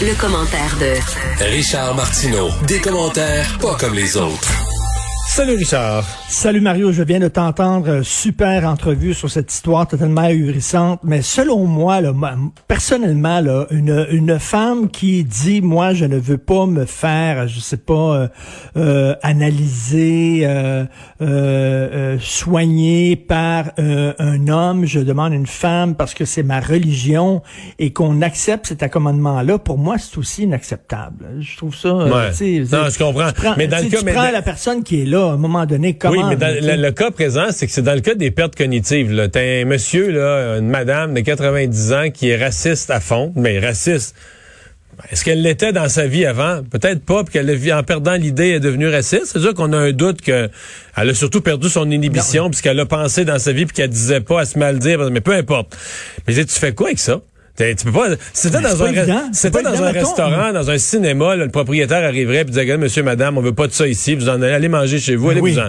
Le commentaire de Richard Martineau. Des commentaires pas comme les autres. Salut Richard. Salut Mario, je viens de t'entendre. euh, Super entrevue sur cette histoire totalement ahurissante. Mais selon moi, là, personnellement, là, une, une femme qui dit, moi, je ne veux pas me faire, je sais pas, euh, euh, analyser, euh, euh, soigner par euh, un homme, je demande une femme parce que c'est ma religion et qu'on accepte cet accommodement-là, pour moi, c'est aussi inacceptable. Je trouve ça. Ouais. Non, je comprends. tu prends- Mais dans le cas- tu mais prends la personne qui est là, à un moment donné, comment... oui, mais dans le, le cas présent, c'est que c'est dans le cas des pertes cognitives. là. T'as un monsieur, là, une madame de 90 ans qui est raciste à fond, mais raciste. Est-ce qu'elle l'était dans sa vie avant? Peut-être pas, puis qu'elle en perdant l'idée est devenue raciste. C'est sûr qu'on a un doute que elle a surtout perdu son inhibition, puisqu'elle a pensé dans sa vie, puis qu'elle disait pas à se mal dire, mais peu importe. Mais tu fais quoi avec ça? T'es- Tu peux pas. C'était dans, pas un, c'était dans un restaurant, dans un cinéma, là, le propriétaire arriverait et disait, monsieur, madame, on veut pas de ça ici, vous en allez aller manger chez vous, allez Oui. vous en.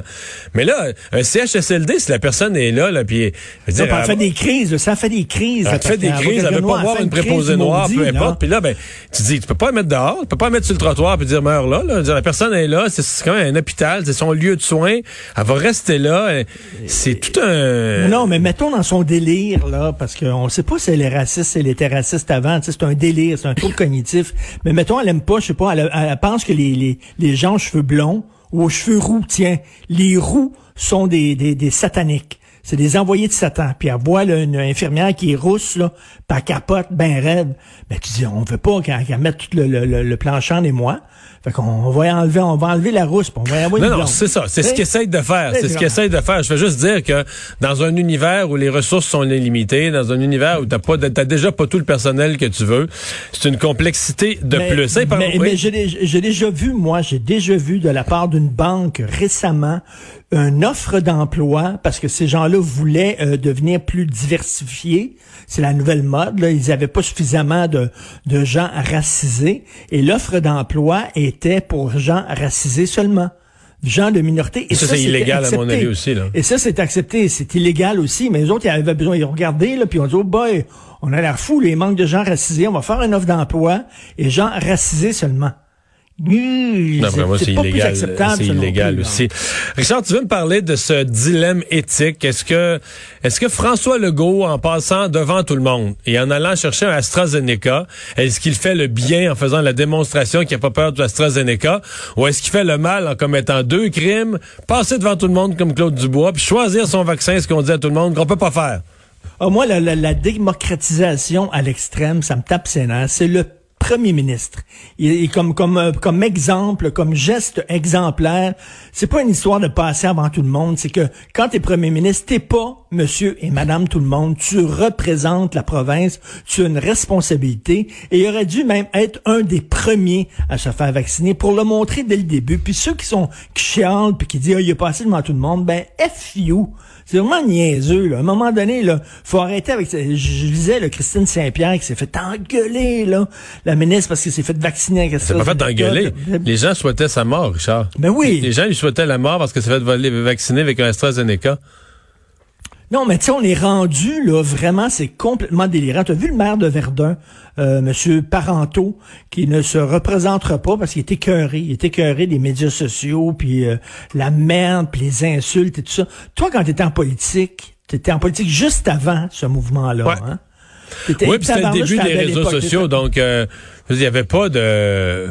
Mais là, un CHSLD, si la personne est là, là, puis Ça, dire, elle fait des crises, ça fait des crises. elle fait des crises, elle veut pas fait une préposée noire, peu importe. Puis là, ben, tu dis, tu peux pas la mettre dehors, tu peux pas la mettre sur le trottoir puis dire meurs là. là. Dire, La personne est là, c'est- quand même un hôpital, c'est son lieu de soins. Elle va rester là. Elle- C'est tout un. Non, mais mettons dans son délire, là, parce qu'on sait pas si elle est raciste, elle avant, c'est un délire, c'est un trouble cognitif. Mais mettons, elle aime pas, je sais pas, elle, pense que les, les, les gens aux cheveux blonds ou aux cheveux roux, tiens, les roux sont des, des, des sataniques. C'est des envoyés de Satan. Puis elle voit là, une infirmière qui est rousse, là, elle capote ben raide. Mais tu dis, on veut pas qu'elle qu'elle mette tout le, le, le, le planchant des mois. Fait qu'on va enlever, on va enlever la rousse, on va Non, une non, blonde. c'est ça. C'est ce qu'ils essayent de faire. C'est ce qu'ils essayent de faire. Je veux juste dire que dans un univers où les ressources sont limitées, dans un univers où t'as pas, t'as déjà pas tout le personnel que tu veux, c'est une complexité de mais, plus. Mais, oui? mais j'ai dé- j'ai déjà vu, moi, j'ai déjà vu de la part d'une banque récemment une offre d'emploi parce que ces gens-là voulaient euh, devenir plus diversifiés. C'est la nouvelle mode. Là. Ils avaient pas suffisamment de, de gens racisés et l'offre d'emploi était pour gens racisés seulement. Gens de minorité. Et Ça, c'est illégal, à mon avis, aussi, là. Et ça, c'est accepté. C'est illégal aussi. Mais les autres, ils avaient besoin. Ils ont regardé, là, puis ils ont dit, oh boy, on a l'air fou, les manques de gens racisés. On va faire une offre d'emploi et gens racisés seulement. Non, vraiment, c'est illégal. C'est illégal aussi. Richard, tu veux me parler de ce dilemme éthique? Est-ce que, est-ce que François Legault, en passant devant tout le monde et en allant chercher un AstraZeneca, est-ce qu'il fait le bien en faisant la démonstration qu'il n'a pas peur de l'AstraZeneca? Ou est-ce qu'il fait le mal en commettant deux crimes, passer devant tout le monde comme Claude Dubois, puis choisir son vaccin, ce qu'on dit à tout le monde qu'on peut pas faire? Ah, moi, la, la- la démocratisation à l'extrême, ça me tape ses nerfs. C'est le premier ministre. Et comme, comme, euh, comme exemple, comme geste exemplaire, c'est pas une histoire de passer avant tout le monde. C'est que quand t'es premier ministre, t'es pas monsieur et madame tout le monde. Tu représentes la province. Tu as une responsabilité. Et il aurait dû même être un des premiers à se faire vacciner pour le montrer dès le début. Puis ceux qui sont, qui chialent puis qui disent, ah, il est passé devant tout le monde, ben, F you. C'est vraiment niaiseux, là. À un moment donné, là, faut arrêter avec ça. Je, je lisais, là, Christine Saint-Pierre qui s'est fait engueuler, là, la ministre, parce qu'elle s'est fait vacciner avec C'est pas fait d'engueuler. Euh, Les gens souhaitaient sa mort, Richard. Ben oui. Les gens lui souhaitaient la mort parce que s'est fait vacciner avec un AstraZeneca. Non, mais tu sais, on est rendu, là, vraiment, c'est complètement délirant. Tu as vu le maire de Verdun, euh, Monsieur Parenteau, qui ne se représentera pas parce qu'il est écœuré. Il est écœuré des médias sociaux, puis euh, la merde, puis les insultes et tout ça. Toi, quand tu étais en politique, tu étais en politique juste avant ce mouvement-là. Ouais. Hein? T'étais- Oui, puis c'était le début des réseaux sociaux, donc euh, il n'y avait pas de.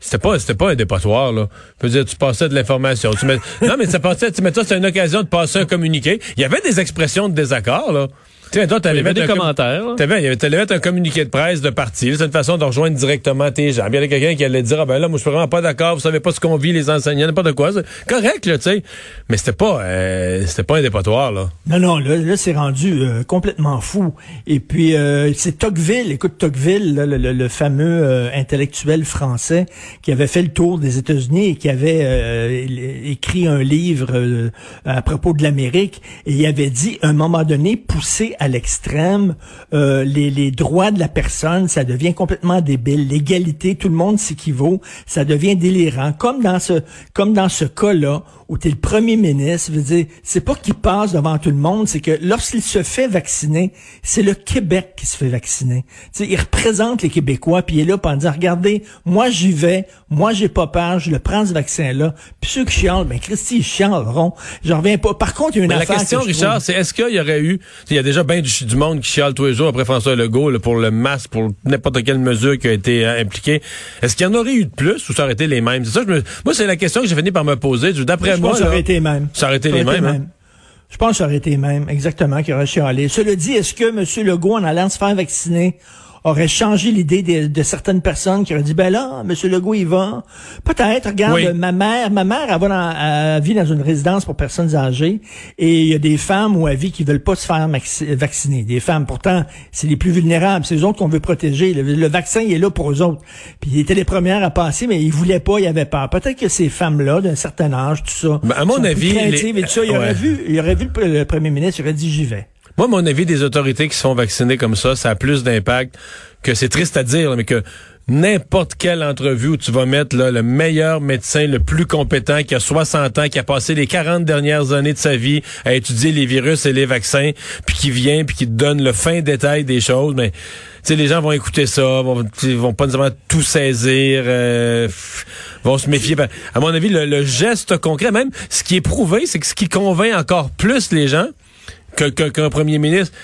C'était pas, c'était pas un dépotoir, là. Je dire, tu passais de l'information. Tu mets... Non, mais ça passait, tu mets toi, c'était une occasion de passer un communiqué. Il y avait des expressions de désaccord, là. Tu sais, toi, t'allais Il y avait mettre des commentaires. t'allais mettre un communiqué de presse de parti. C'est une façon de rejoindre directement tes gens. Il y avait quelqu'un qui allait dire, ah ben là, moi, je suis vraiment pas d'accord, vous savez pas ce qu'on vit, les enseignants, n'importe quoi. C'est correct, là, tu sais. Mais c'était pas, euh, c'était pas un dépotoir, là. Non, non, là, là c'est rendu euh, complètement fou. Et puis, euh, c'est Tocqueville, écoute, Tocqueville, là, le, le- le fameux euh, intellectuel français qui avait fait le tour des États-Unis et qui avait euh, écrit un livre euh, à propos de l'Amérique, et il avait dit, à un moment donné, poussé à l'extrême, euh, les, les droits de la personne, ça devient complètement débile. L'égalité, tout le monde s'équivaut, ça devient délirant. Comme dans ce, comme dans ce cas-là, où tu es le premier ministre, je veux dire, c'est pas qu'il passe devant tout le monde, c'est que lorsqu'il se fait vacciner, c'est le Québec qui se fait vacciner. Tu sais, il représente les Québécois, puis il est là pour dire, regardez, moi j'y vais, moi j'ai pas peur, je le prends ce vaccin-là. Puis ceux qui chialent, ben Christy, ils chialeront. J'en reviens pas. Par contre, il y a une Mais la affaire question, que je Richard, c'est est-ce qu'il y aurait eu, il y a déjà bien du, du monde qui chiale tous les jours après François Legault là, pour le masque, pour n'importe quelle mesure qui a été euh, impliquée. Est-ce qu'il y en aurait eu de plus ou ça aurait été les mêmes? C'est ça, je me- moi, c'est la question que j'ai fini par me poser. D'après je moi, pense que ça là, aurait été les mêmes. ça aurait été Ça les été mêmes. hein? Je pense que ça aurait été les mêmes, exactement, qui aurait chialé. Cela dit, est-ce que M. Legault, en allant se faire vacciner, aurait changé l'idée de, de certaines personnes qui auraient dit, ben là, M. Legault, il va. Peut-être, regarde, Oui. ma mère, ma mère, elle, va dans, elle vit dans une résidence pour personnes âgées et il y a des femmes ou à vie qui veulent pas se faire vacciner. Des femmes, pourtant, c'est les plus vulnérables, c'est les autres qu'on veut protéger. Le, le vaccin, il est là pour eux autres. Puis ils étaient les premières à passer, mais ils voulaient pas, ils avaient peur. Peut-être que ces femmes-là, d'un certain âge, tout ça, Ben, à mon avis, les- et tout ça, il aurait vu, il aurait vu le, le premier ministre, il aurait dit, j'y vais. Moi, mon avis des autorités qui se font vacciner comme ça, ça a plus d'impact que c'est triste à dire, mais que n'importe quelle entrevue où tu vas mettre là, le meilleur médecin, le plus compétent, qui a 60 ans, qui a passé les 40 dernières années de sa vie à étudier les virus et les vaccins, puis qui vient, puis qui donne le fin détail des choses, mais sais, les gens vont écouter ça, vont, vont pas nécessairement tout saisir, euh, vont se méfier. Ben, À mon avis, le, le geste concret, même ce qui est prouvé, c'est que ce qui convainc encore plus les gens que- que- qu'un premier ministre,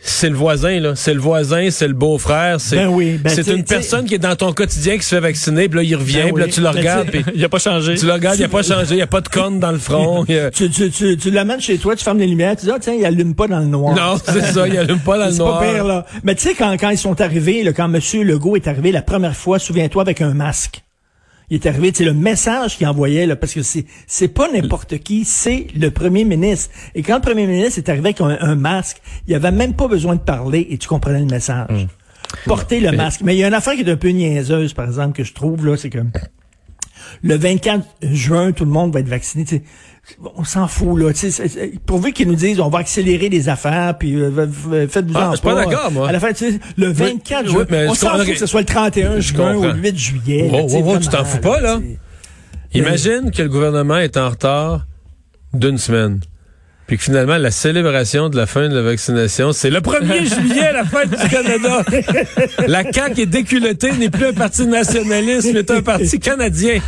c'est le voisin, là. C'est le voisin, c'est le beau-frère. C'est Ben oui, ben c'est une personne qui est dans ton quotidien qui se fait vacciner, puis là, il revient, Ben puis là, oui, tu le ben regardes, puis Il a pas changé. tu le regardes, il a pas changé, il a pas de corne dans le front. a- Tu, tu, tu, tu l'amènes chez toi, tu fermes les lumières, tu dis, ah, tiens, il allume pas dans le noir. Non, c'est ça, il allume pas dans le C'est noir. pas pire, là. Mais tu sais, quand, quand ils sont arrivés, là, quand M. Legault est arrivé la première fois, souviens-toi, avec un masque. Il est arrivé, c'est le message qu'il envoyait, là, parce que c'est, c'est pas n'importe qui, c'est le premier ministre. Et quand le premier ministre est arrivé avec un, un masque, il avait même pas besoin de parler et tu comprenais le message. Hum. Porter le masque. Mais il y a une affaire qui est un peu niaiseuse, par exemple, que je trouve, là, c'est que le 24 juin, tout le monde va être vacciné. On s'en fout, là. Pourvu qu'ils nous disent on va accélérer les affaires, puis euh, faites-vous Ah, en je suis pas d'accord, moi. À la fin, tu sais, le 24 oui, juin, mais on s'en fout que ce soit le 31 Je juin ou le 8 juillet. Oh, là, tu oh, oh, t'en fous pas, là? Imagine que le gouvernement est en retard d'une semaine. Puis que finalement, la célébration de la fin de la vaccination, c'est le 1er juillet, la fête du Canada. la CAQ est déculottée, n'est plus un parti nationaliste, mais un parti canadien.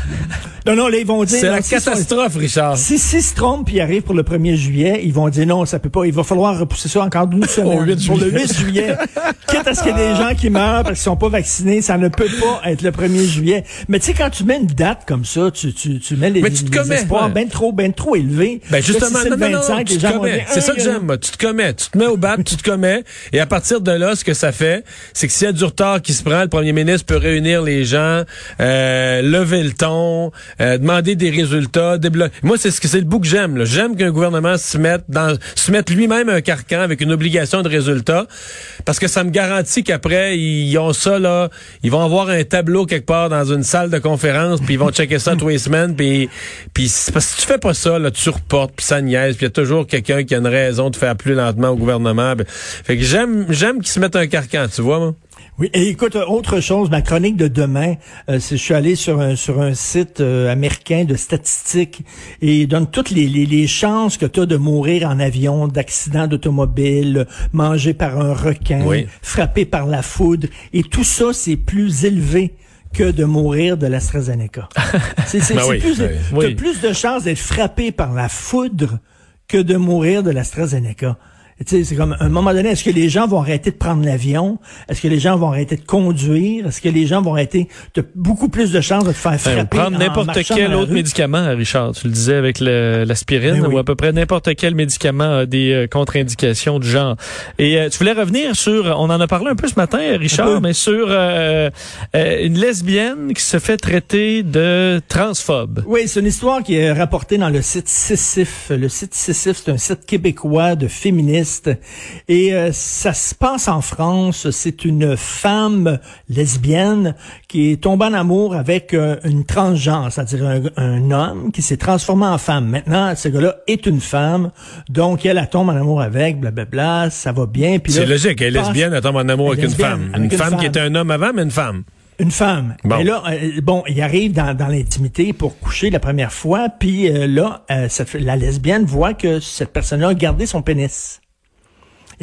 Non, non, là, ils vont dire... C'est la sont- catastrophe, Richard. Si, si se trompent puis ils arrivent pour le 1er juillet, ils vont dire non, ça peut pas. Il va falloir repousser ça encore d'une semaine. 8 pour le juillet. 8 juillet. Quitte à ce qu'il y ait des gens qui meurent parce qu'ils sont pas vaccinés, ça ne peut pas être le 1er juillet. Mais tu sais, quand tu mets une date comme ça, tu, tu, tu mets les, Mais tu te les commets, espoirs ouais. ben trop, ben trop élevés. Ben Là, si justement, c'est non, le non, non, 25, tu te commets. C'est ça que j'aime, moi. Tu te commets. Tu te mets au bat, tu te commets. Et à partir de là, ce que ça fait, c'est que s'il y a du retard qui se prend, le premier ministre peut réunir les gens, euh, lever le ton, euh, demander des résultats, débloquer. Moi, c'est ce que c'est le bout que j'aime. J'aime qu'un gouvernement se mette dans, se mette lui-même un carcan avec une obligation de résultat, parce que ça me garantit qu'après ils ont ça là, ils vont avoir un tableau quelque part dans une salle de conférence, puis ils vont checker ça tous les semaines, puis puis parce que si tu fais pas ça là, tu reportes, puis ça niaise, puis il y a toujours quelqu'un qui a une raison de faire plus lentement au gouvernement. Ben, Fait que j'aime j'aime qu'ils se mettent un carcan, tu vois moi. Oui, et écoute, autre chose, ma chronique de demain, euh, c'est je suis allé sur un sur un site euh, américain de statistiques et il donne toutes les, les, les chances que tu as de mourir en avion, d'accident d'automobile, mangé par un requin, Oui. frappé par la foudre, et tout ça, c'est plus élevé que de mourir de l'AstraZeneca. c'est c'est- Ben oui, plus, oui. t'as Oui. plus de chances d'être frappé par la foudre que de mourir de l'AstraZeneca. Tu sais, c'est comme, à un moment donné, est-ce que les gens vont arrêter de prendre l'avion? Est-ce que les gens vont arrêter de conduire? Est-ce que les gens vont arrêter de beaucoup plus de chances de te faire frapper? Ben, prendre en n'importe quel autre rue? médicament, Richard. Tu le disais avec l'aspirine Ben oui. ou à peu près n'importe quel médicament a des euh, contre-indications du genre. Et euh, tu voulais revenir sur, on en a parlé un peu ce matin, Richard, mais sur euh, une lesbienne qui se fait traiter de transphobe. Oui, c'est une histoire qui est rapportée dans le site Sissif. Le site Sissif, c'est un site québécois de féministes. Et euh, ça se passe en France. C'est une femme lesbienne qui est tombée en amour avec euh, une transgenre, c'est-à-dire un, un homme qui s'est transformé en femme. Maintenant, ce gars-là est une femme. Donc, elle, elle tombe en amour avec, blablabla, ça va bien. C'est logique, elle est lesbienne, elle tombe en amour avec une femme. avec Une une femme qui était un homme avant, mais une femme. Une femme. Bon. Et là, euh, bon, il arrive dans, dans l'intimité pour coucher la première fois, puis euh, là, euh, cette- la lesbienne voit que cette personne-là a gardé son pénis.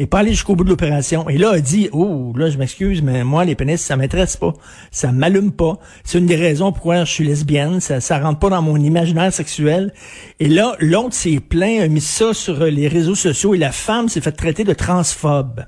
Et pas allé jusqu'au bout de l'opération. Et là, elle dit, oh, là, je m'excuse, mais moi, les pénis, ça m'intéresse pas. Ça m'allume pas. C'est une des raisons pourquoi je suis lesbienne. Ça, ça rentre pas dans mon imaginaire sexuel. Et là, l'autre s'est plaint, a mis ça sur les réseaux sociaux et la femme s'est fait traiter de transphobe.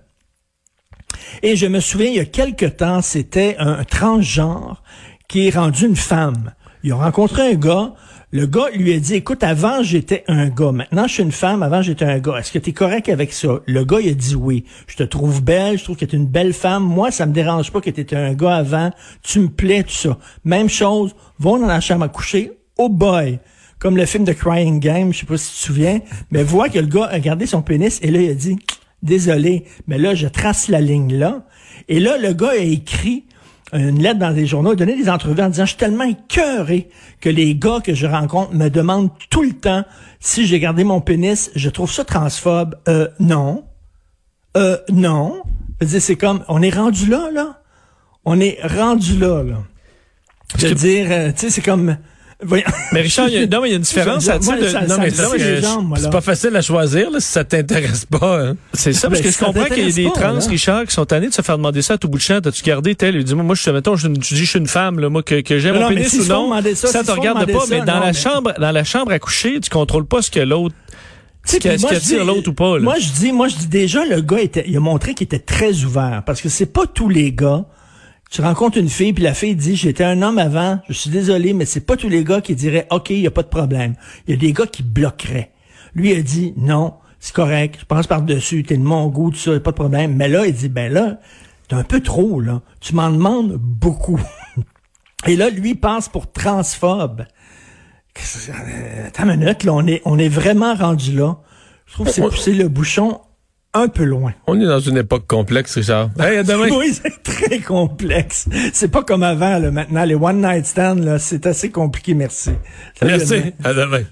Et je me souviens, il y a quelque temps, c'était un transgenre qui est rendu une femme. Il a rencontré un gars. Le gars lui a dit, écoute, avant j'étais un gars, maintenant je suis une femme, avant j'étais un gars. Est-ce que tu es correct avec ça? Le gars, il a dit oui. Je te trouve belle, je trouve que tu es une belle femme. Moi, ça me dérange pas que tu un gars avant. Tu me plais, tout ça. Même chose, vont dans la chambre à coucher. Oh boy! Comme le film de Crying Game, je sais pas si tu te souviens, mais vois que le gars a gardé son pénis et là, il a dit, désolé, mais là, je trace la ligne là. Et là, le gars a écrit une lettre dans des journaux, a donné des entrevues en disant, je suis tellement écœuré que les gars que je rencontre me demandent tout le temps si j'ai gardé mon pénis. Je trouve ça transphobe. Euh, non. Euh, non. C'est comme, on est rendu là, là. On est rendu là, là. Je veux dire, euh, tu sais, c'est comme, voyons. Mais Richard, il y a, non, mais il y a une différence. Moi, là. C'est pas facile à choisir là, si ça t'intéresse pas. hein. C'est ça, parce que je comprends qu'il y a des pas, trans. Richard, qui sont tannés de se faire demander ça à tout bout de champ. T'as-tu gardé tel? Il dit, moi, je, mettons, je, tu dis, je suis une femme, là, moi, que, que j'aime mon pénis ou non. demander ça, te regarde pas, mais dans la chambre, dans la chambre à coucher, tu contrôles pas ce que l'autre, ce Tu sais, qui, puis ce moi, qui je attire dis- l'autre ou pas, là. Moi, je dis, moi, je dis déjà, le gars était, il a montré qu'il était très ouvert. Parce que c'est pas tous les gars. Tu rencontres une fille, puis la fille dit, j'étais un homme avant, je suis désolé, mais c'est pas tous les gars qui diraient, OK, il y a pas de problème. Il y a des gars qui bloqueraient. Lui a dit, non, c'est correct, je pense par-dessus, t'es de mon goût, tout ça, y a pas de problème. Mais là, il dit, ben là, t'es un peu trop, là. Tu m'en demandes beaucoup. Et là, lui pense pour transphobe. Euh, Attends une minute, là, on est, on est vraiment rendu là. Je trouve que c'est pousser le bouchon un peu loin. On est dans une époque complexe, Richard. Hey, à demain. Oui, c'est très complexe. C'est pas comme avant, là, maintenant. Les one night stands, là, c'est assez compliqué, merci. Salut, à demain. Merci. À demain.